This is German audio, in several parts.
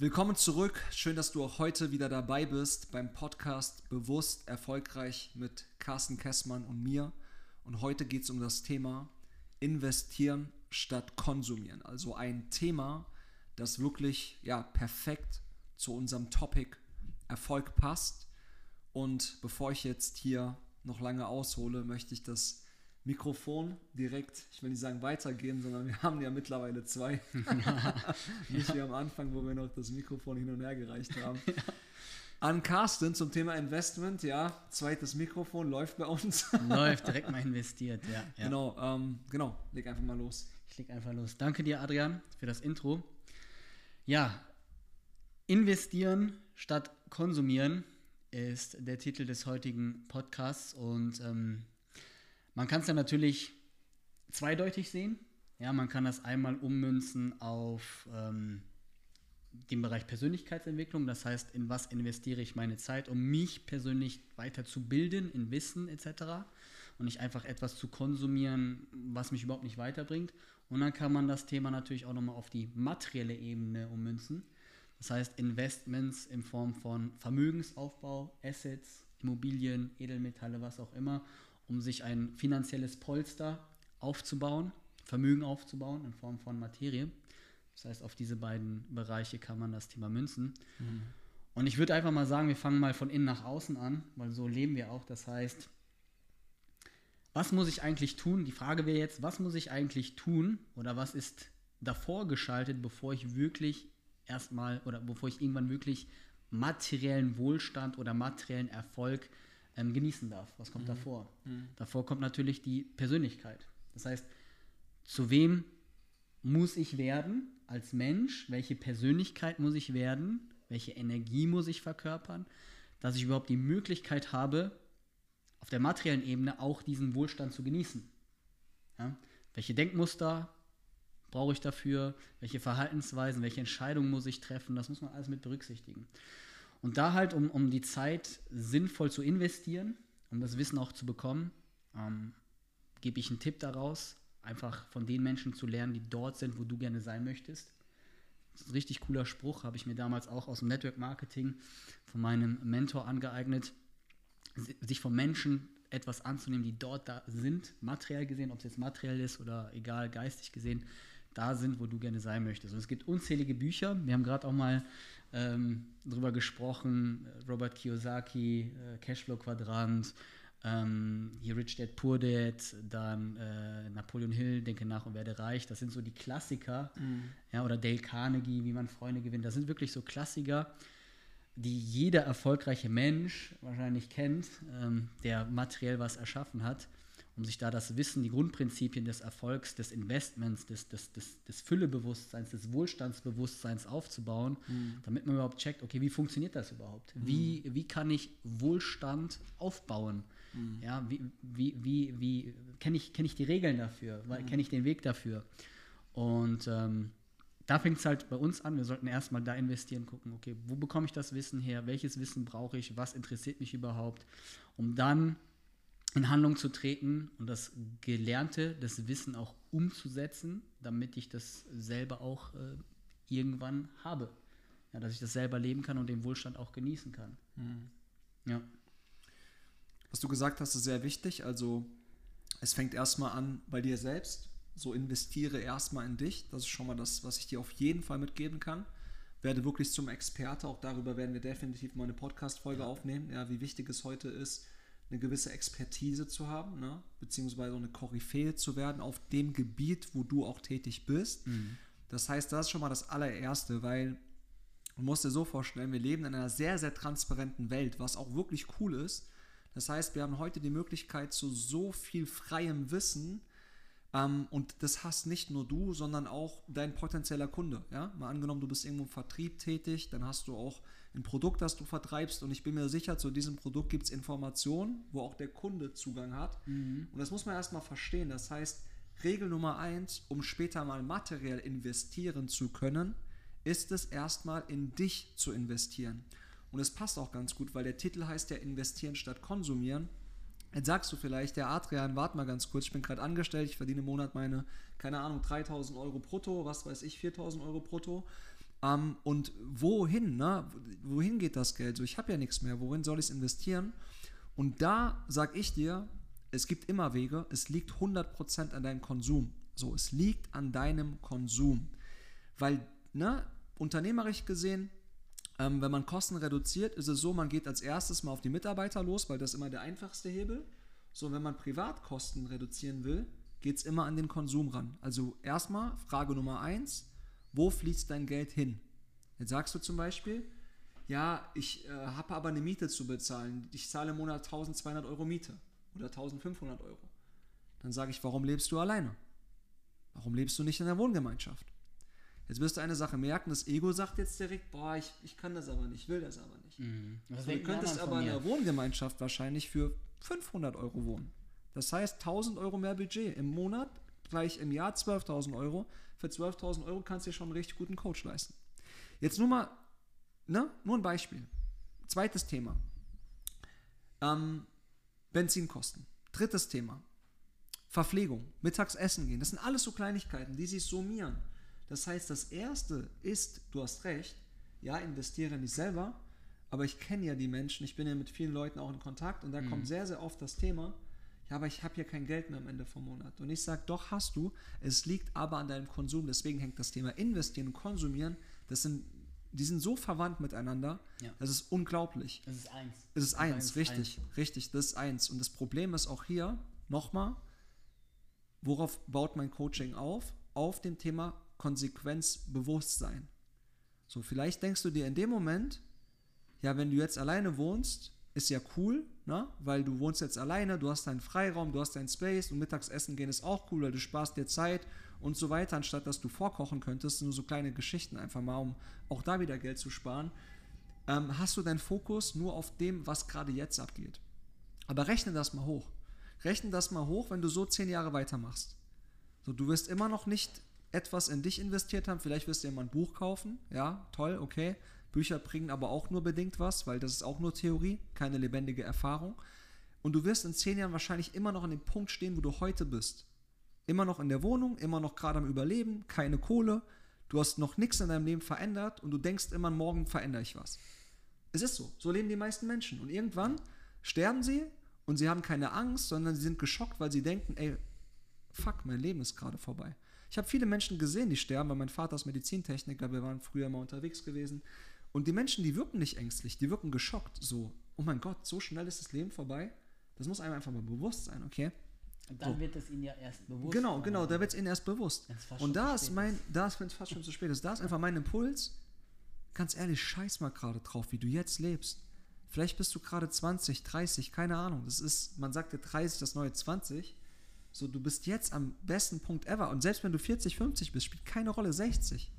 Willkommen zurück. Schön, dass du auch heute wieder dabei bist beim Podcast Bewusst Erfolgreich mit Carsten Kessmann und mir. Und heute geht es um das Thema Investieren statt Konsumieren. Also ein Thema, das wirklich ja, perfekt zu unserem Topic Erfolg passt. Und bevor ich jetzt hier noch lange aushole, möchte ich das Mikrofon direkt, ich will nicht sagen weitergehen, sondern wir haben ja mittlerweile zwei. nicht wie am Anfang, wo wir noch das Mikrofon hin und her gereicht haben. Ja. An Carsten zum Thema Investment, ja, zweites Mikrofon läuft bei uns. Läuft, direkt mal investiert, ja. ja. Genau, ähm, genau, leg einfach mal los. Ich leg einfach los. Danke dir, Adrian, für das Intro. Ja, investieren statt konsumieren ist der Titel des heutigen Podcasts und ähm, man kann es ja natürlich zweideutig sehen. Ja, man kann das einmal ummünzen auf ähm, den Bereich Persönlichkeitsentwicklung, das heißt, in was investiere ich meine Zeit, um mich persönlich weiterzubilden, in Wissen etc. Und nicht einfach etwas zu konsumieren, was mich überhaupt nicht weiterbringt. Und dann kann man das Thema natürlich auch nochmal auf die materielle Ebene ummünzen. Das heißt, Investments in Form von Vermögensaufbau, Assets, Immobilien, Edelmetalle, was auch immer, um sich ein finanzielles Polster aufzubauen, Vermögen aufzubauen in Form von Materie. Das heißt, auf diese beiden Bereiche kann man das Thema münzen. Mhm. Und ich würde einfach mal sagen, wir fangen mal von innen nach außen an, weil so leben wir auch. Das heißt, was muss ich eigentlich tun? Die Frage wäre jetzt, was muss ich eigentlich tun oder was ist davor geschaltet, bevor ich wirklich erstmal oder bevor ich irgendwann wirklich materiellen Wohlstand oder materiellen Erfolg ähm, genießen darf. Was kommt mhm. davor? Mhm. Davor kommt natürlich die Persönlichkeit. Das heißt, zu wem muss ich werden als Mensch? Welche Persönlichkeit muss ich werden? Welche Energie muss ich verkörpern? Dass ich überhaupt die Möglichkeit habe, auf der materiellen Ebene auch diesen Wohlstand zu genießen. Ja? Welche Denkmuster brauche ich dafür? Welche Verhaltensweisen, welche Entscheidungen muss ich treffen? Das muss man alles mit berücksichtigen. Und da halt, um, um die Zeit sinnvoll zu investieren, um das Wissen auch zu bekommen, ähm, gebe ich einen Tipp daraus, einfach von den Menschen zu lernen, die dort sind, wo du gerne sein möchtest. Das ist ein richtig cooler Spruch, habe ich mir damals auch aus dem Network Marketing von meinem Mentor angeeignet, sich von Menschen etwas anzunehmen, die dort da sind, materiell gesehen, ob es jetzt materiell ist oder egal, geistig gesehen, da sind, wo du gerne sein möchtest. Und es gibt unzählige Bücher. Wir haben gerade auch mal ähm, drüber gesprochen, Robert Kiyosaki, äh, Cashflow-Quadrant, ähm, hier Rich Dad Poor Dad, dann äh, Napoleon Hill, Denke nach und werde reich. Das sind so die Klassiker. Mhm. Ja, oder Dale Carnegie, wie man Freunde gewinnt. Das sind wirklich so Klassiker, die jeder erfolgreiche Mensch wahrscheinlich kennt, ähm, der materiell was erschaffen hat um sich da das Wissen, die Grundprinzipien des Erfolgs, des Investments, des, des, des, des Füllebewusstseins, des Wohlstandsbewusstseins aufzubauen, mhm. damit man überhaupt checkt, okay, wie funktioniert das überhaupt? Mhm. Wie, wie kann ich Wohlstand aufbauen? Mhm. Ja, wie, wie, wie, wie kenne ich, kenn ich die Regeln dafür? Mhm. Kenne ich den Weg dafür? Und ähm, da fängt es halt bei uns an. Wir sollten erstmal da investieren, gucken, okay, wo bekomme ich das Wissen her? Welches Wissen brauche ich? Was interessiert mich überhaupt? Um dann in Handlung zu treten und das Gelernte, das Wissen auch umzusetzen, damit ich das selber auch äh, irgendwann habe. Ja, dass ich das selber leben kann und den Wohlstand auch genießen kann. Mhm. Ja. Was du gesagt hast, ist sehr wichtig. Also es fängt erstmal an bei dir selbst. So investiere erstmal in dich. Das ist schon mal das, was ich dir auf jeden Fall mitgeben kann. Werde wirklich zum Experte. Auch darüber werden wir definitiv mal eine Podcast-Folge ja. aufnehmen, ja, wie wichtig es heute ist, eine gewisse Expertise zu haben, ne? beziehungsweise eine Koryphäe zu werden auf dem Gebiet, wo du auch tätig bist. Mhm. Das heißt, das ist schon mal das allererste, weil du musst dir so vorstellen, wir leben in einer sehr, sehr transparenten Welt, was auch wirklich cool ist. Das heißt, wir haben heute die Möglichkeit zu so viel freiem Wissen, ähm, und das hast nicht nur du, sondern auch dein potenzieller Kunde. Ja? Mal angenommen, du bist irgendwo im Vertrieb tätig, dann hast du auch ein Produkt, das du vertreibst und ich bin mir sicher, zu diesem Produkt gibt es Informationen, wo auch der Kunde Zugang hat. Mhm. Und das muss man erstmal verstehen. Das heißt, Regel Nummer eins, um später mal materiell investieren zu können, ist es erstmal in dich zu investieren. Und es passt auch ganz gut, weil der Titel heißt ja investieren statt konsumieren. Jetzt sagst du vielleicht, der Adrian, warte mal ganz kurz, ich bin gerade angestellt, ich verdiene im Monat meine, keine Ahnung, 3000 Euro brutto, was weiß ich, 4000 Euro brutto. Ähm, und wohin, ne? Wohin geht das Geld? So, ich habe ja nichts mehr. Worin soll ich es investieren? Und da sage ich dir, es gibt immer Wege. Es liegt 100% an deinem Konsum. So, es liegt an deinem Konsum. Weil, ne, unternehmerisch gesehen, ähm, wenn man Kosten reduziert, ist es so, man geht als erstes mal auf die Mitarbeiter los, weil das ist immer der einfachste Hebel. So, wenn man Privatkosten reduzieren will, geht es immer an den Konsum ran. Also erstmal Frage Nummer eins, wo fließt dein Geld hin? Jetzt sagst du zum Beispiel, ja, ich äh, habe aber eine Miete zu bezahlen. Ich zahle im Monat 1200 Euro Miete oder 1500 Euro. Dann sage ich, warum lebst du alleine? Warum lebst du nicht in der Wohngemeinschaft? Jetzt wirst du eine Sache merken, das Ego sagt jetzt direkt, boah, ich, ich kann das aber nicht, will das aber nicht. Mhm. So, du könntest aber in einer Wohngemeinschaft wahrscheinlich für 500 Euro wohnen. Das heißt 1000 Euro mehr Budget im Monat, gleich im Jahr 12.000 Euro. Für 12.000 Euro kannst du dir schon einen richtig guten Coach leisten. Jetzt nur mal, ne, nur ein Beispiel. Zweites Thema. Ähm, Benzinkosten. Drittes Thema. Verpflegung, Mittagsessen gehen. Das sind alles so Kleinigkeiten, die sich summieren. Das heißt, das erste ist, du hast recht, ja, investiere nicht selber, aber ich kenne ja die Menschen, ich bin ja mit vielen Leuten auch in Kontakt und da mhm. kommt sehr, sehr oft das Thema, ja, aber ich habe ja kein Geld mehr am Ende vom Monat. Und ich sage, doch hast du, es liegt aber an deinem Konsum. Deswegen hängt das Thema Investieren und Konsumieren, das sind, die sind so verwandt miteinander, ja. das ist unglaublich. Das ist eins. Es ist eins, eins richtig, eins. richtig, das ist eins. Und das Problem ist auch hier, nochmal, worauf baut mein Coaching auf? Auf dem Thema Konsequenzbewusstsein. So, vielleicht denkst du dir in dem Moment, ja, wenn du jetzt alleine wohnst, ist ja cool, ne? weil du wohnst jetzt alleine, du hast deinen Freiraum, du hast deinen Space und Mittagsessen gehen ist auch cool, weil du sparst dir Zeit und so weiter, anstatt dass du vorkochen könntest, nur so kleine Geschichten einfach mal, um auch da wieder Geld zu sparen, ähm, hast du deinen Fokus nur auf dem, was gerade jetzt abgeht. Aber rechne das mal hoch. Rechne das mal hoch, wenn du so zehn Jahre weitermachst. So, du wirst immer noch nicht etwas in dich investiert haben. Vielleicht wirst du dir mal ein Buch kaufen. Ja, toll, okay. Bücher bringen aber auch nur bedingt was, weil das ist auch nur Theorie, keine lebendige Erfahrung. Und du wirst in zehn Jahren wahrscheinlich immer noch an dem Punkt stehen, wo du heute bist. Immer noch in der Wohnung, immer noch gerade am Überleben, keine Kohle. Du hast noch nichts in deinem Leben verändert und du denkst immer, morgen verändere ich was. Es ist so. So leben die meisten Menschen. Und irgendwann sterben sie und sie haben keine Angst, sondern sie sind geschockt, weil sie denken, ey, fuck, mein Leben ist gerade vorbei. Ich habe viele Menschen gesehen, die sterben, weil mein Vater ist Medizintechniker, wir waren früher mal unterwegs gewesen. Und die Menschen, die wirken nicht ängstlich, die wirken geschockt. So, oh mein Gott, so schnell ist das Leben vorbei. Das muss einem einfach mal bewusst sein, okay? Und dann so. wird es ihnen ja erst bewusst. Genau, genau, da wird es ihnen erst bewusst. Und da ist mein, da ist, wenn es fast schon zu spät ist, da ist einfach mein Impuls, ganz ehrlich, scheiß mal gerade drauf, wie du jetzt lebst. Vielleicht bist du gerade 20, 30, keine Ahnung. Das ist, man sagt ja 30, das neue 20. So, du bist jetzt am besten Punkt ever. Und selbst wenn du 40, 50 bist, spielt keine Rolle, 60.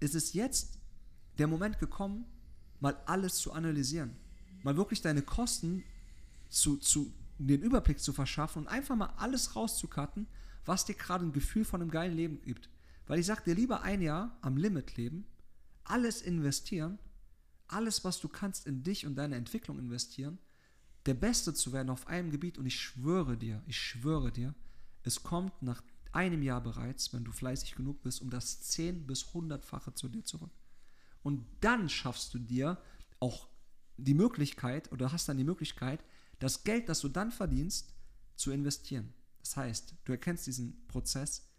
Ist es jetzt der Moment gekommen, mal alles zu analysieren. Mal wirklich deine Kosten zu, zu den Überblick zu verschaffen und einfach mal alles rauszukatten, was dir gerade ein Gefühl von einem geilen Leben gibt. Weil ich sag dir lieber ein Jahr am Limit leben, alles investieren, alles, was du kannst, in dich und deine Entwicklung investieren, der Beste zu werden auf einem Gebiet und ich schwöre dir, ich schwöre dir, es kommt nach einem Jahr bereits, wenn du fleißig genug bist, um das 10 bis 100-fache zu dir zurück. Und dann schaffst du dir auch die Möglichkeit oder hast dann die Möglichkeit, das Geld, das du dann verdienst, zu investieren. Das heißt, du erkennst diesen Prozess.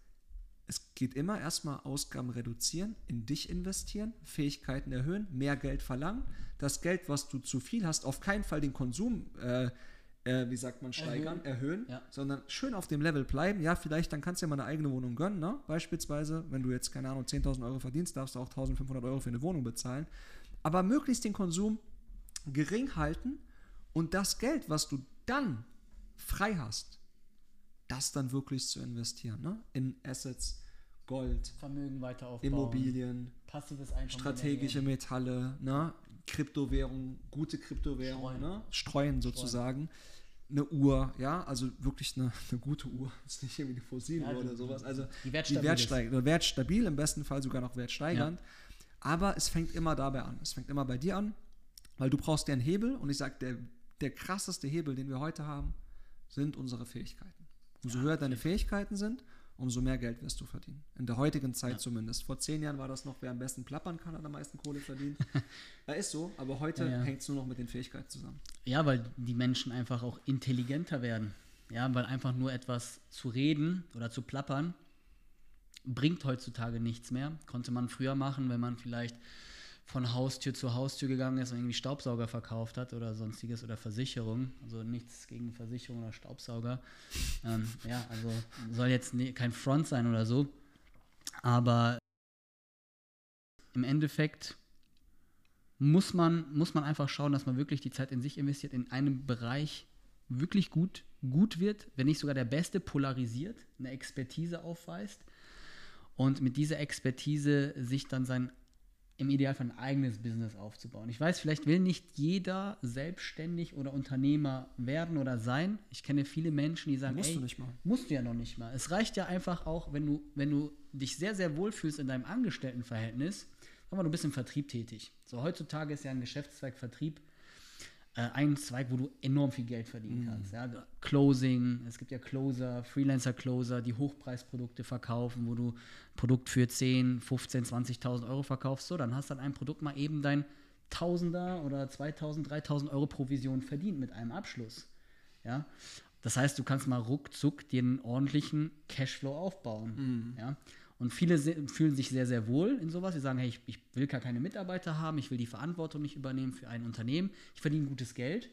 Es geht immer erstmal Ausgaben reduzieren, in dich investieren, Fähigkeiten erhöhen, mehr Geld verlangen. Das Geld, was du zu viel hast, auf keinen Fall den Konsum äh, äh, wie sagt man, steigern, erhöhen, erhöhen ja. sondern schön auf dem Level bleiben. Ja, vielleicht dann kannst du dir mal eine eigene Wohnung gönnen, ne? Beispielsweise, wenn du jetzt, keine Ahnung, 10.000 Euro verdienst, darfst du auch 1.500 Euro für eine Wohnung bezahlen. Aber möglichst den Konsum gering halten und das Geld, was du dann frei hast, das dann wirklich zu investieren, ne? In Assets, Gold, Vermögen weiter aufbauen, Immobilien, passives Einkommen, strategische Metalle, ne? Kryptowährung, gute Kryptowährung, streuen, ne? streuen sozusagen. Streuen eine Uhr, ja, also wirklich eine, eine gute Uhr, ist nicht irgendwie eine fossile ja, oder sowas. Also die wertstabil, die wertstabil, im besten Fall sogar noch wertsteigernd. Ja. Aber es fängt immer dabei an. Es fängt immer bei dir an, weil du brauchst dir einen Hebel und ich sage, der, der krasseste Hebel, den wir heute haben, sind unsere Fähigkeiten. Umso ja, höher deine Fähigkeiten sind, umso mehr Geld wirst du verdienen. In der heutigen Zeit Ja. zumindest. Vor zehn Jahren war das noch, wer am besten plappern kann, hat am meisten Kohle verdient. ja, ist so, aber heute Ja, ja. hängt es nur noch mit den Fähigkeiten zusammen. Ja, weil die Menschen einfach auch intelligenter werden. Ja, weil einfach nur etwas zu reden oder zu plappern bringt heutzutage nichts mehr. Konnte man früher machen, wenn man vielleicht von Haustür zu Haustür gegangen ist und irgendwie Staubsauger verkauft hat oder sonstiges oder Versicherung. Also nichts gegen Versicherung oder Staubsauger. ähm, ja, also soll jetzt ne, kein Front sein oder so. Aber im Endeffekt muss man, muss man einfach schauen, dass man wirklich die Zeit in sich investiert, in einem Bereich wirklich gut, gut wird, wenn nicht sogar der Beste polarisiert, eine Expertise aufweist und mit dieser Expertise sich dann sein, im Idealfall ein eigenes Business aufzubauen. Ich weiß, vielleicht will nicht jeder selbstständig oder Unternehmer werden oder sein. Ich kenne viele Menschen, die sagen, Musst ey, du nicht mal. Musst du ja noch nicht mal. Es reicht ja einfach auch, wenn du, wenn du dich sehr, sehr wohl fühlst in deinem Angestelltenverhältnis. Sag mal, du bist im Vertrieb tätig. So, heutzutage ist ja ein Geschäftszweig Vertrieb äh, ein Zweig, wo du enorm viel Geld verdienen kannst. Ja? Closing, es gibt ja Closer, Freelancer-Closer, die Hochpreisprodukte verkaufen, wo du ein Produkt für 10, 15, 20.000 Euro verkaufst. So, dann hast du an einem Produkt mal eben dein Tausender oder 2.000, 3.000 Euro Provision verdient mit einem Abschluss. Ja? Das heißt, du kannst mal ruckzuck dir einen ordentlichen Cashflow aufbauen. Ja? Und viele fühlen sich sehr, sehr wohl in sowas. Sie sagen, hey, ich, ich will gar keine Mitarbeiter haben, ich will die Verantwortung nicht übernehmen für ein Unternehmen. Ich verdiene gutes Geld.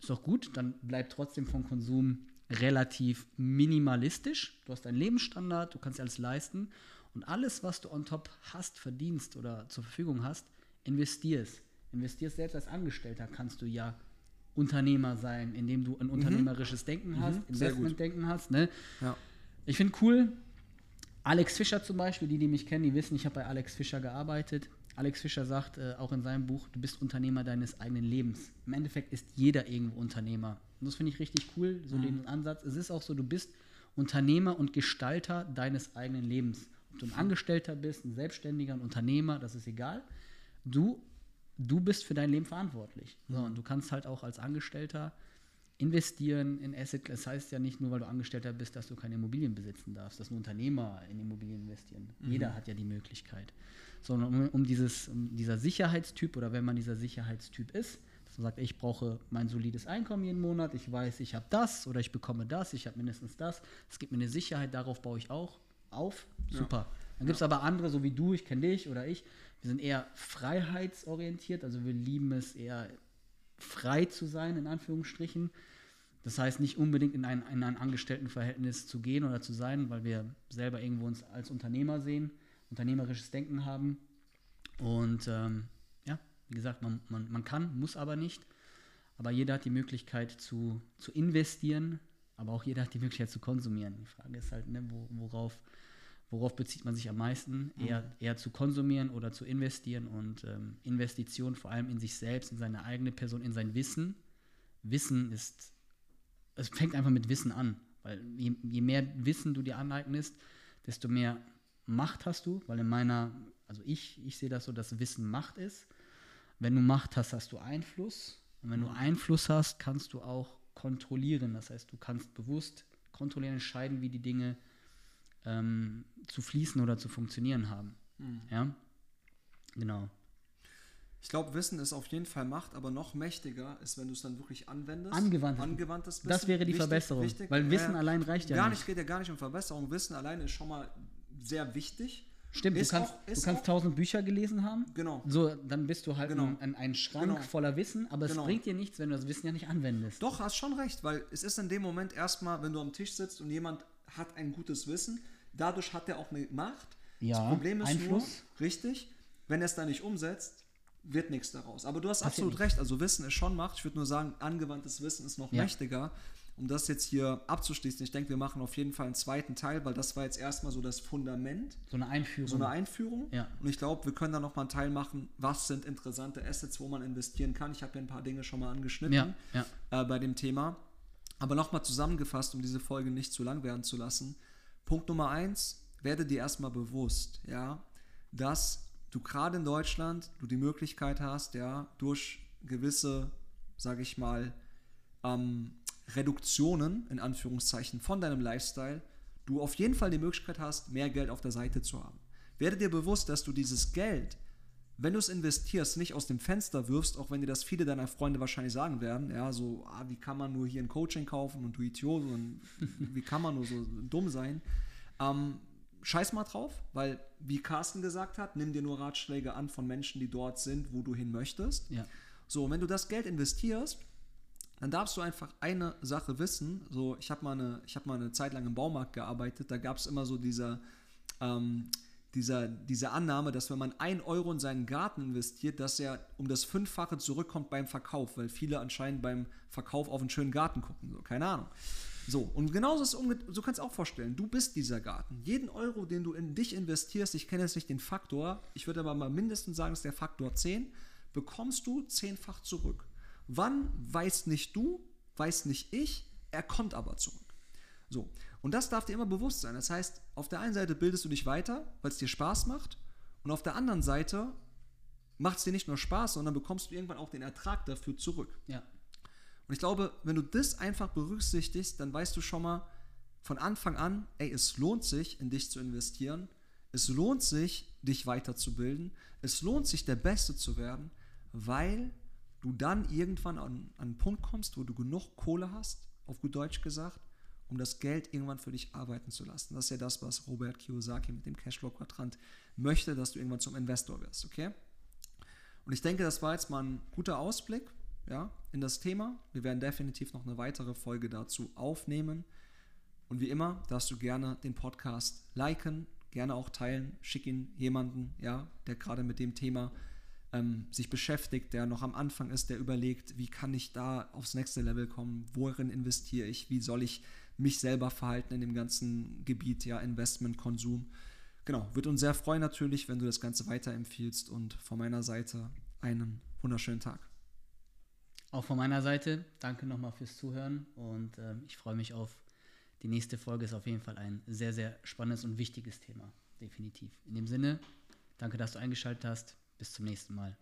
Ist doch gut, dann bleibt trotzdem vom Konsum relativ minimalistisch. Du hast einen Lebensstandard, du kannst dir alles leisten. Und alles, was du on top hast, verdienst oder zur Verfügung hast, investierst. Investierst selbst als Angestellter, kannst du ja Unternehmer sein, indem du ein unternehmerisches Denken hast, Mhm. Gut. Investmentdenken hast. Ne? Ja. Ich finde cool, Alex Fischer zum Beispiel, die, die mich kennen, die wissen, ich habe bei Alex Fischer gearbeitet. Alex Fischer sagt äh, auch in seinem Buch, du bist Unternehmer deines eigenen Lebens. Im Endeffekt ist jeder irgendwo Unternehmer. Und das finde ich richtig cool, so den Ansatz. Es ist auch so, du bist Unternehmer und Gestalter deines eigenen Lebens. Ob du ein Angestellter bist, ein Selbstständiger, ein Unternehmer, das ist egal. Du, du bist für dein Leben verantwortlich. So, und du kannst halt auch als Angestellter investieren in Asset. Das heißt ja nicht nur, weil du Angestellter bist, dass du keine Immobilien besitzen darfst, dass nur Unternehmer in Immobilien investieren. Jeder hat ja die Möglichkeit. Sondern um, um, dieses, um dieser Sicherheitstyp oder wenn man dieser Sicherheitstyp ist, dass man sagt, ich brauche mein solides Einkommen jeden Monat, ich weiß, ich habe das oder ich bekomme das, ich habe mindestens das. Es gibt mir eine Sicherheit, darauf baue ich auch auf. Super. Dann gibt es aber andere, so wie du, ich kenne dich oder ich, wir sind eher freiheitsorientiert, also wir lieben es eher frei zu sein, in Anführungsstrichen. Das heißt, nicht unbedingt in ein, in ein Angestelltenverhältnis zu gehen oder zu sein, weil wir selber irgendwo uns als Unternehmer sehen, unternehmerisches Denken haben. Und ähm, ja, wie gesagt, man, man, man kann, muss aber nicht. Aber jeder hat die Möglichkeit zu, zu investieren, aber auch jeder hat die Möglichkeit zu konsumieren. Die Frage ist halt, ne, wo, worauf, worauf bezieht man sich am meisten? Eher, eher zu konsumieren oder zu investieren und ähm, Investition vor allem in sich selbst, in seine eigene Person, in sein Wissen. Wissen ist, es fängt einfach mit Wissen an, weil je, je mehr Wissen du dir aneignest, desto mehr Macht hast du, weil in meiner, also ich, ich sehe das so, dass Wissen Macht ist. Wenn du Macht hast, hast du Einfluss. Und wenn du Einfluss hast, kannst du auch kontrollieren. Das heißt, du kannst bewusst kontrollieren, entscheiden, wie die Dinge ähm, zu fließen oder zu funktionieren haben. Ja, genau. Ich glaube, Wissen ist auf jeden Fall Macht, aber noch mächtiger ist, wenn du es dann wirklich anwendest. Angewandtes- Angewandtes Wissen. Das wäre die Wichtig, Verbesserung, wichtig. weil Wissen ja. allein reicht ja gar nicht. nicht. geht ja gar nicht um Verbesserung. Wissen alleine ist schon mal sehr wichtig. Stimmt, Ist du kannst, auch- du kannst tausend Bücher gelesen haben. Genau. So, dann bist du halt Genau. ein, ein, Schrank Genau. voller Wissen, aber Genau. es bringt dir nichts, wenn du das Wissen ja nicht anwendest. Doch, hast schon recht, weil es ist in dem Moment erstmal, wenn du am Tisch sitzt und jemand hat ein gutes Wissen, dadurch hat er auch eine Macht. Ja, das Problem ist Einfluss. nur, richtig, wenn er es dann nicht umsetzt, wird nichts daraus. Aber du hast Passiert absolut recht, also Wissen ist schon Macht. Ich würde nur sagen, angewandtes Wissen ist noch Ja. mächtiger. Um das jetzt hier abzuschließen, ich denke, wir machen auf jeden Fall einen zweiten Teil, weil das war jetzt erstmal so das Fundament, So eine Einführung. so eine Einführung. Ja. Und ich glaube, wir können da noch mal einen Teil machen, was sind interessante Assets, wo man investieren kann. Ich habe ja ein paar Dinge schon mal angeschnitten ja, ja. äh, bei dem Thema. Aber nochmal zusammengefasst, um diese Folge nicht zu lang werden zu lassen. Punkt Nummer eins, werde dir erstmal bewusst, ja, dass du gerade in Deutschland, du die Möglichkeit hast, ja, durch gewisse, sage ich mal, ähm, Reduktionen, in Anführungszeichen, von deinem Lifestyle, du auf jeden Fall die Möglichkeit hast, mehr Geld auf der Seite zu haben. Werde dir bewusst, dass du dieses Geld, wenn du es investierst, nicht aus dem Fenster wirfst, auch wenn dir das viele deiner Freunde wahrscheinlich sagen werden, ja, so, ah, wie kann man nur hier ein Coaching kaufen und du Idiot und wie kann man nur so dumm sein. Ähm, scheiß mal drauf, weil, wie Carsten gesagt hat, nimm dir nur Ratschläge an von Menschen, die dort sind, wo du hin möchtest. Ja. So, wenn du das Geld investierst, dann darfst du einfach eine Sache wissen. So, ich habe mal, eine, hab mal eine Zeit lang im Baumarkt gearbeitet, da gab es immer so dieser, ähm, dieser, diese Annahme, dass wenn man ein Euro in seinen Garten investiert, dass er um das Fünffache zurückkommt beim Verkauf, weil viele anscheinend beim Verkauf auf einen schönen Garten gucken. So, keine Ahnung. So, und genauso ist es, so kannst du auch vorstellen, du bist dieser Garten. Jeden Euro, den du in dich investierst, ich kenne jetzt nicht den Faktor, ich würde aber mal mindestens sagen, es ist der Faktor 10, bekommst du zehnfach zurück. Wann, weiß nicht du, weiß nicht ich, er kommt aber zurück. So, und das darf dir immer bewusst sein. Das heißt, auf der einen Seite bildest du dich weiter, weil es dir Spaß macht, und auf der anderen Seite macht es dir nicht nur Spaß, sondern bekommst du irgendwann auch den Ertrag dafür zurück. Ja. Und ich glaube, wenn du das einfach berücksichtigst, dann weißt du schon mal von Anfang an, ey, es lohnt sich, in dich zu investieren. Es lohnt sich, dich weiterzubilden. Es lohnt sich, der Beste zu werden, weil du dann irgendwann an, an einen Punkt kommst, wo du genug Kohle hast, auf gut Deutsch gesagt, um das Geld irgendwann für dich arbeiten zu lassen. Das ist ja das, was Robert Kiyosaki mit dem Cashflow-Quadrant möchte, dass du irgendwann zum Investor wirst, okay? Und ich denke, das war jetzt mal ein guter Ausblick ja, in das Thema. Wir werden definitiv noch eine weitere Folge dazu aufnehmen. Und wie immer darfst du gerne den Podcast liken, gerne auch teilen, schick ihn jemanden, ja, der gerade mit dem Thema ähm, sich beschäftigt, der noch am Anfang ist, der überlegt, wie kann ich da aufs nächste Level kommen, worin investiere ich, wie soll ich mich selber verhalten in dem ganzen Gebiet, ja, Investment, Konsum. Genau, würde uns sehr freuen natürlich, wenn du das Ganze weiterempfiehlst und von meiner Seite einen wunderschönen Tag. Auch von meiner Seite, danke nochmal fürs Zuhören und äh, ich freue mich auf die nächste Folge. Ist auf jeden Fall ein sehr, sehr spannendes und wichtiges Thema, definitiv. In dem Sinne, danke, dass du eingeschaltet hast. Bis zum nächsten Mal.